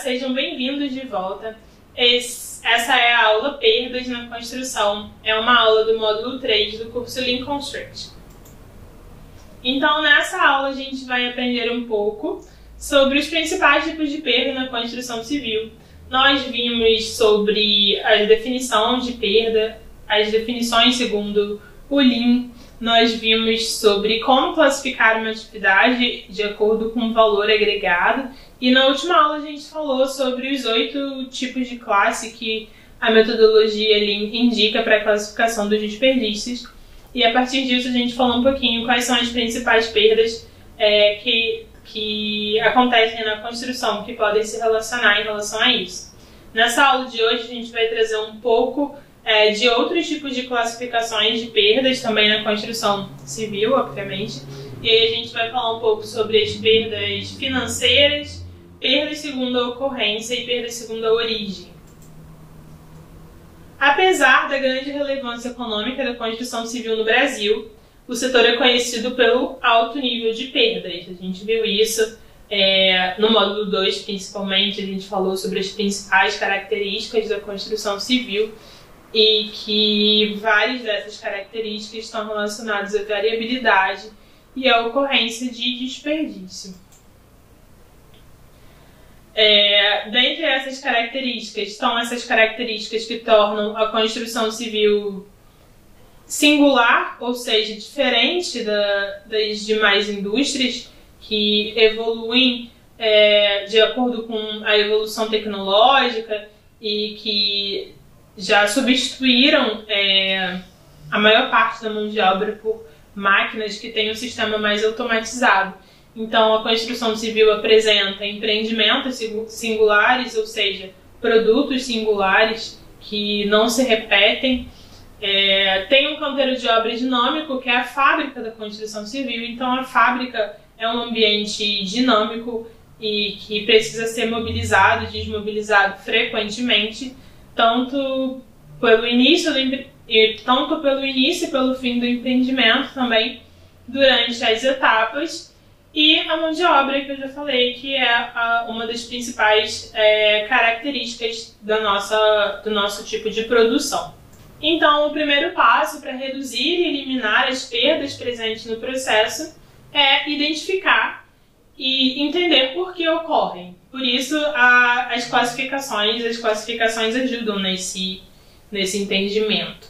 sejam bem-vindos de volta. Esse, essa é a aula Perdas na Construção. É uma aula do módulo 3 do curso Lean Construct. Então, nessa aula, a gente vai aprender um pouco sobre os principais tipos de perda na construção civil. Nós vimos sobre a definição de perda, as definições segundo o Lean, nós vimos sobre como classificar uma atividade de acordo com o valor agregado. E na última aula a gente falou sobre os oito tipos de classe que a metodologia Lean indica para a classificação dos desperdícios. E a partir disso a gente falou um pouquinho quais são as principais perdas é, que, que acontecem na construção, que podem se relacionar em relação a isso. Nessa aula de hoje a gente vai trazer um pouco é, de outros tipos de classificações de perdas também na construção civil, obviamente. E aí a gente vai falar um pouco sobre as perdas financeiras, perdas segundo a ocorrência e perdas segundo a origem. Apesar da grande relevância econômica da construção civil no Brasil, o setor é conhecido pelo alto nível de perdas. A gente viu isso é, no módulo 2, principalmente, a gente falou sobre as principais características da construção civil e que várias dessas características estão relacionadas à variabilidade e à ocorrência de desperdício. É, dentre essas características estão essas características que tornam a construção civil singular, ou seja, diferente da, das demais indústrias que evoluem é, de acordo com a evolução tecnológica e que já substituíram é, a maior parte da mão de obra por máquinas que têm um sistema mais automatizado. Então, a construção civil apresenta empreendimentos singulares, ou seja, produtos singulares que não se repetem. É, tem um canteiro de obra dinâmico, que é a fábrica da construção civil. Então, a fábrica é um ambiente dinâmico e que precisa ser mobilizado e desmobilizado frequentemente tanto pelo início do, tanto pelo início e pelo fim do empreendimento também durante as etapas e a mão de obra que eu já falei que é a, uma das principais é, características da nossa, do nosso tipo de produção. Então, o primeiro passo para reduzir e eliminar as perdas presentes no processo é identificar e entender por que ocorrem. Por isso, a, as classificações, as classificações ajudam nesse, nesse entendimento.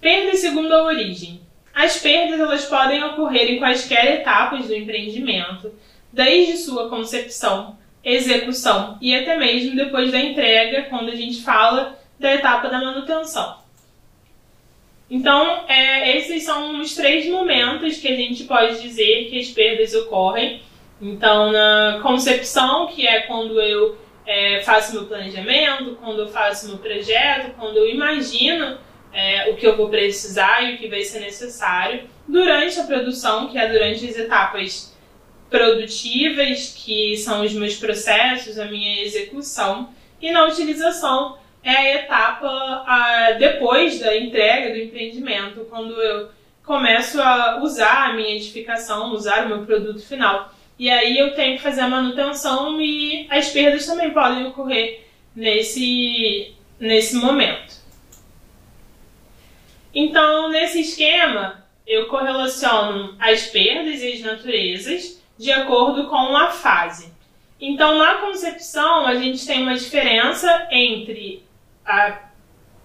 Perda segundo a origem. As perdas elas podem ocorrer em quaisquer etapas do empreendimento, desde sua concepção, execução e até mesmo depois da entrega, quando a gente fala da etapa da manutenção. Então, é, esses são os três momentos que a gente pode dizer que as perdas ocorrem então, na concepção, que é quando eu é, faço meu planejamento, quando eu faço meu projeto, quando eu imagino é, o que eu vou precisar e o que vai ser necessário. Durante a produção, que é durante as etapas produtivas, que são os meus processos, a minha execução. E na utilização, é a etapa a, depois da entrega do empreendimento, quando eu começo a usar a minha edificação, usar o meu produto final. E aí eu tenho que fazer a manutenção e as perdas também podem ocorrer nesse, nesse momento. Então, nesse esquema, eu correlaciono as perdas e as naturezas de acordo com a fase. Então, na concepção, a gente tem uma diferença entre a,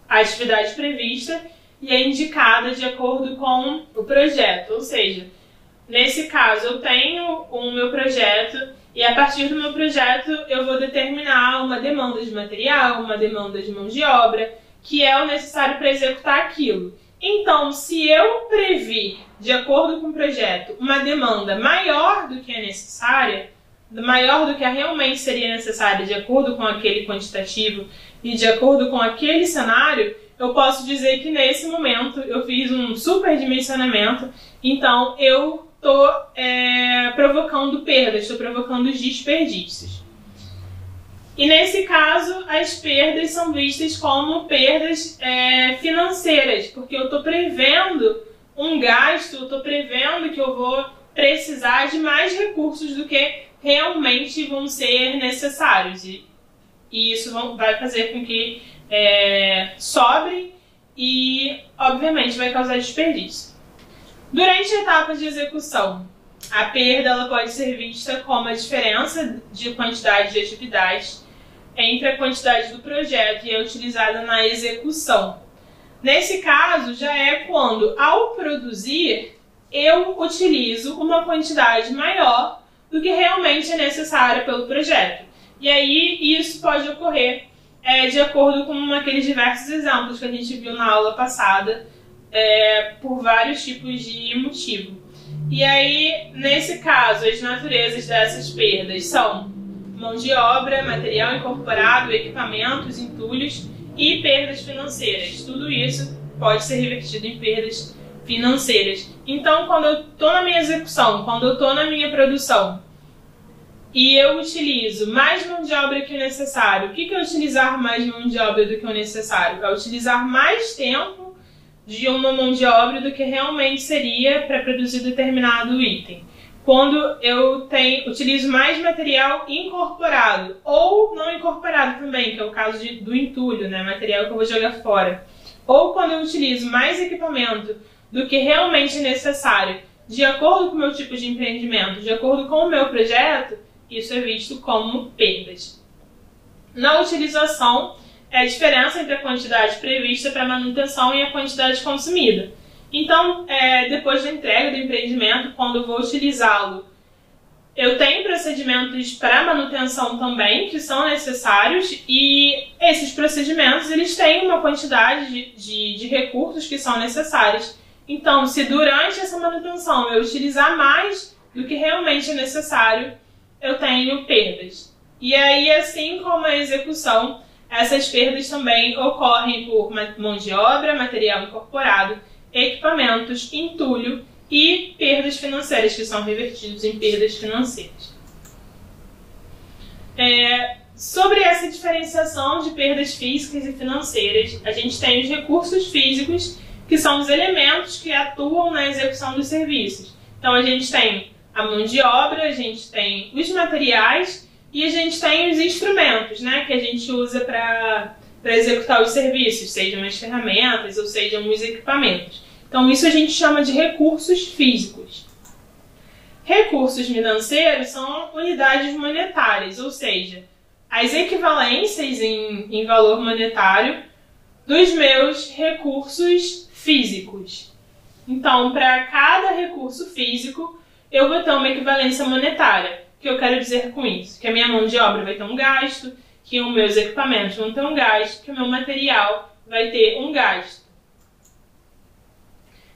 a atividade prevista e a indicada de acordo com o projeto, ou seja, Nesse caso, eu tenho o meu projeto e a partir do meu projeto eu vou determinar uma demanda de material, uma demanda de mão de obra, que é o necessário para executar aquilo. Então, se eu previ, de acordo com o projeto, uma demanda maior do que é necessária, maior do que realmente seria necessária de acordo com aquele quantitativo e de acordo com aquele cenário, eu posso dizer que nesse momento eu fiz um superdimensionamento, então eu estou é, provocando perdas, estou provocando desperdícios. E nesse caso, as perdas são vistas como perdas é, financeiras, porque eu estou prevendo um gasto, estou prevendo que eu vou precisar de mais recursos do que realmente vão ser necessários. E, e isso vão, vai fazer com que é, sobre e, obviamente, vai causar desperdício. Durante a etapa de execução, a perda ela pode ser vista como a diferença de quantidade de atividades entre a quantidade do projeto e a utilizada na execução. Nesse caso, já é quando, ao produzir, eu utilizo uma quantidade maior do que realmente é necessária pelo projeto. E aí, isso pode ocorrer é, de acordo com aqueles diversos exemplos que a gente viu na aula passada, é, por vários tipos de motivo. E aí, nesse caso, as naturezas dessas perdas são mão de obra, material incorporado, equipamentos, entulhos e perdas financeiras. Tudo isso pode ser revertido em perdas financeiras. Então, quando eu estou na minha execução, quando eu estou na minha produção e eu utilizo mais mão de obra que o necessário, o que, que é utilizar mais mão de obra do que o necessário? É utilizar mais tempo de uma mão de obra do que realmente seria para produzir determinado item. Quando eu tenho, utilizo mais material incorporado ou não incorporado também, que é o caso de, do entulho, né, material que eu vou jogar fora. Ou quando eu utilizo mais equipamento do que realmente necessário, de acordo com o meu tipo de empreendimento, de acordo com o meu projeto, isso é visto como perdas. Na utilização, é a diferença entre a quantidade prevista para manutenção e a quantidade consumida. Então, é, depois da entrega do empreendimento, quando eu vou utilizá-lo, eu tenho procedimentos para manutenção também que são necessários e esses procedimentos eles têm uma quantidade de, de, de recursos que são necessários. Então, se durante essa manutenção eu utilizar mais do que realmente é necessário, eu tenho perdas. E aí, assim como a execução, essas perdas também ocorrem por mão de obra, material incorporado, equipamentos, entulho e perdas financeiras, que são revertidos em perdas financeiras. É, sobre essa diferenciação de perdas físicas e financeiras, a gente tem os recursos físicos, que são os elementos que atuam na execução dos serviços. Então, a gente tem a mão de obra, a gente tem os materiais e a gente tem os instrumentos, né, que a gente usa para executar os serviços, sejam as ferramentas ou sejam os equipamentos. Então, isso a gente chama de recursos físicos. Recursos financeiros são unidades monetárias, ou seja, as equivalências em, em valor monetário dos meus recursos físicos. Então, para cada recurso físico, eu vou ter uma equivalência monetária. O que eu quero dizer com isso? Que a minha mão de obra vai ter um gasto, que os meus equipamentos vão ter um gasto, que o meu material vai ter um gasto.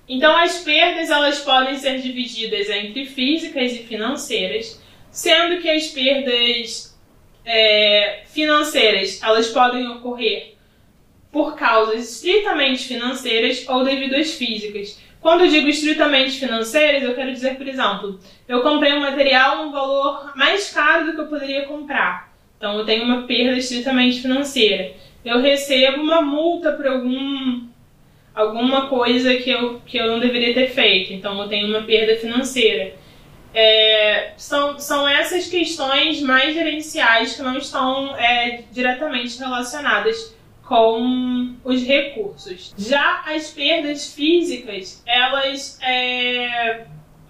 Então, as perdas elas podem ser divididas entre físicas e financeiras, sendo que as perdas é, financeiras elas podem ocorrer por causas estritamente financeiras ou devido às físicas. Quando eu digo estritamente financeiras, eu quero dizer, por exemplo, eu comprei um material um valor mais caro do que eu poderia comprar. Então eu tenho uma perda estritamente financeira. Eu recebo uma multa por algum alguma coisa que eu, que eu não deveria ter feito. Então eu tenho uma perda financeira. É, são, são essas questões mais gerenciais que não estão é, diretamente relacionadas com os recursos. Já as perdas físicas, elas é,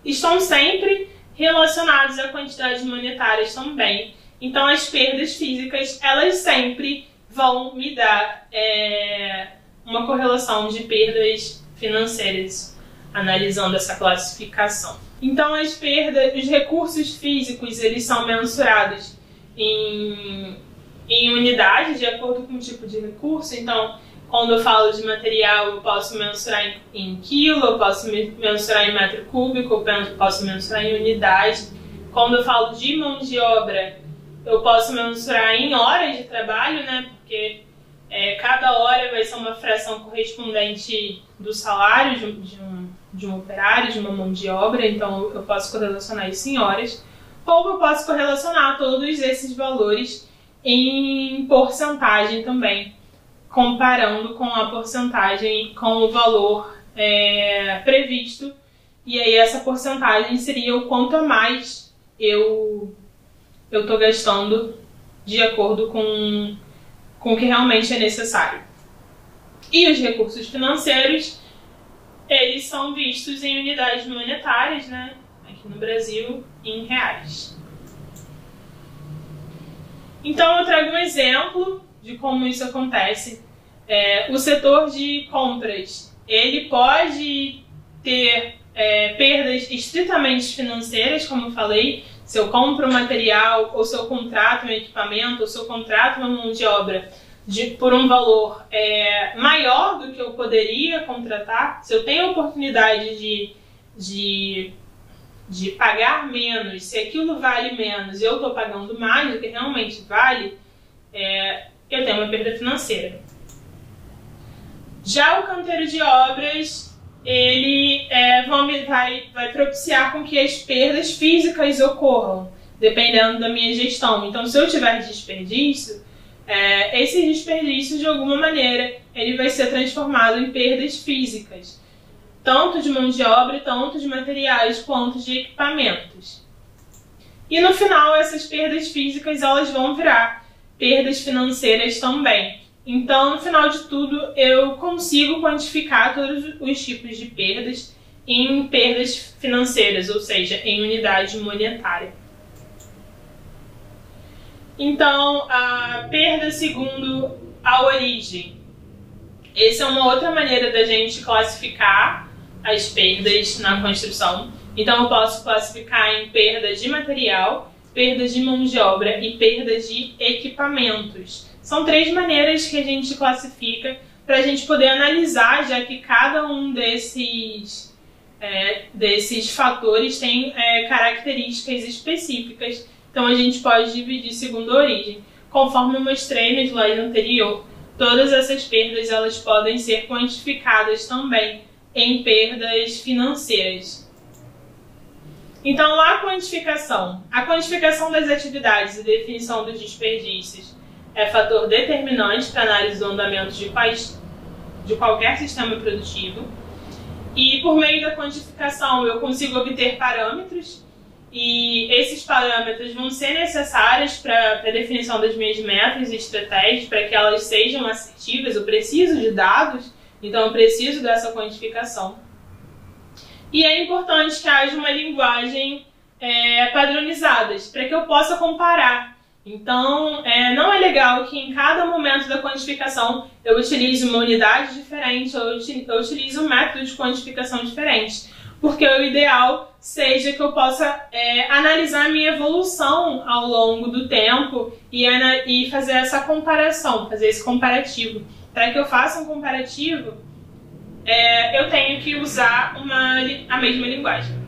estão sempre relacionadas a quantidades monetárias também. Então, as perdas físicas, elas sempre vão me dar é, uma correlação de perdas financeiras, analisando essa classificação. Então, as perdas, os recursos físicos, eles são mensurados em em unidade, de acordo com o tipo de recurso. Então, quando eu falo de material, eu posso mensurar em, em quilo, eu posso mensurar em metro cúbico, eu posso mensurar em unidade. Quando eu falo de mão de obra, eu posso mensurar em horas de trabalho, né? Porque é, cada hora vai ser uma fração correspondente do salário de, de, um, de um operário, de uma mão de obra, então eu posso correlacionar isso em horas. Ou eu posso correlacionar todos esses valores em porcentagem também, comparando com a porcentagem com o valor é, previsto. E aí essa porcentagem seria o quanto a mais eu eu estou gastando de acordo com, com o que realmente é necessário. E os recursos financeiros, eles são vistos em unidades monetárias, né? Aqui no Brasil, em reais. Então, eu trago um exemplo de como isso acontece. É, o setor de compras, ele pode ter é, perdas estritamente financeiras, como eu falei, se eu compro material, ou se eu contrato um equipamento, ou se eu contrato uma mão de obra de, por um valor é, maior do que eu poderia contratar, se eu tenho a oportunidade de, de, de pagar menos, se aquilo vale menos e eu estou pagando mais do que realmente vale, é, eu tenho uma perda financeira. Já o canteiro de obras, ele é, vai, vai propiciar com que as perdas físicas ocorram, dependendo da minha gestão. Então, se eu tiver desperdício, é, esse desperdício, de alguma maneira, ele vai ser transformado em perdas físicas, tanto de mão de obra, tanto de materiais, quanto de equipamentos. E no final, essas perdas físicas elas vão virar perdas financeiras também. Então, no final de tudo, eu consigo quantificar todos os tipos de perdas em perdas financeiras, ou seja, em unidade monetária. Então, a perda segundo a origem. Essa é uma outra maneira da gente classificar as perdas na construção. Então, eu posso classificar em perda de material, perdas de mão de obra e perdas de equipamentos. São três maneiras que a gente classifica para a gente poder analisar, já que cada um desses, é, desses fatores tem é, características específicas então a gente pode dividir segundo a origem. Conforme eu mostrei no slide anterior, todas essas perdas elas podem ser quantificadas também em perdas financeiras. Então, a quantificação. A quantificação das atividades e definição dos desperdícios é fator determinante para análise do andamento de, quais, de qualquer sistema produtivo. E por meio da quantificação, eu consigo obter parâmetros e esses parâmetros vão ser necessários para a definição das minhas metas e estratégias, para que elas sejam assertivas. Eu preciso de dados, então eu preciso dessa quantificação. E é importante que haja uma linguagem é, padronizadas, para que eu possa comparar. Então, é, não é legal que em cada momento da quantificação eu utilize uma unidade diferente ou eu utilize um método de quantificação diferente porque o ideal seja que eu possa é, analisar a minha evolução ao longo do tempo e, e fazer essa comparação, fazer esse comparativo. Para que eu faça um comparativo, é, eu tenho que usar uma, a mesma linguagem.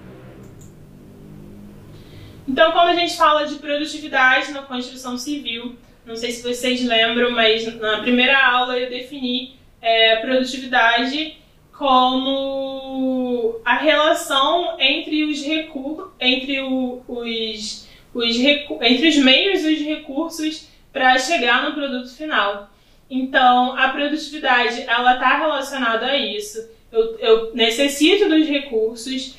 Então, quando a gente fala de produtividade na construção civil, não sei se vocês lembram, mas na primeira aula eu defini é, produtividade como a relação entre os recursos, entre o, os, os recu entre os meios e os recursos para chegar no produto final. Então, a produtividade ela está relacionada a isso. Eu, eu necessito dos recursos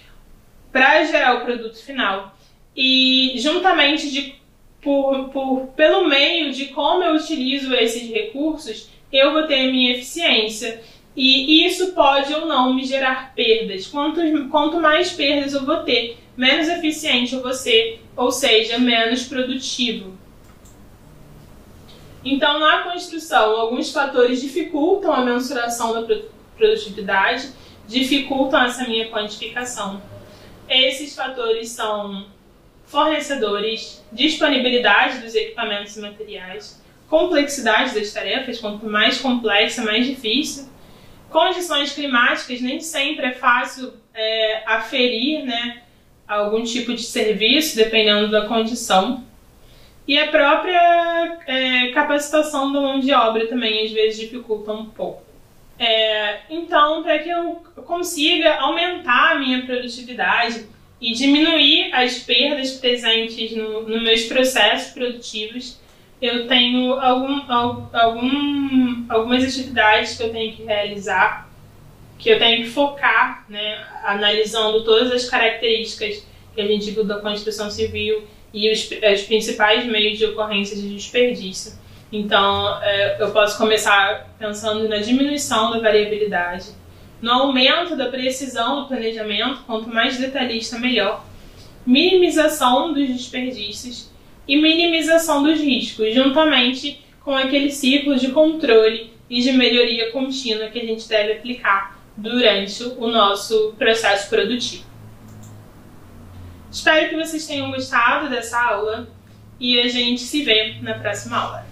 para gerar o produto final. E juntamente de, por, por, pelo meio de como eu utilizo esses recursos, eu vou ter a minha eficiência. E isso pode ou não me gerar perdas. Quanto, quanto mais perdas eu vou ter, menos eficiente eu vou ser, ou seja, menos produtivo. Então, na construção, alguns fatores dificultam a mensuração da produtividade, dificultam essa minha quantificação. Esses fatores são fornecedores, disponibilidade dos equipamentos e materiais, complexidade das tarefas, quanto mais complexa, mais difícil, Condições climáticas nem sempre é fácil é, aferir né, algum tipo de serviço, dependendo da condição. E a própria é, capacitação da mão de obra também às vezes dificulta um pouco. É, então, para que eu consiga aumentar a minha produtividade e diminuir as perdas presentes nos no meus processos produtivos, eu tenho algum, algum, algumas atividades que eu tenho que realizar, que eu tenho que focar, né, analisando todas as características que a gente viu da Constituição Civil e os, os principais meios de ocorrência de desperdício. Então, é, eu posso começar pensando na diminuição da variabilidade, no aumento da precisão do planejamento, quanto mais detalhista, melhor, minimização dos desperdícios e minimização dos riscos, juntamente com aquele ciclo de controle e de melhoria contínua que a gente deve aplicar durante o nosso processo produtivo. Espero que vocês tenham gostado dessa aula e a gente se vê na próxima aula.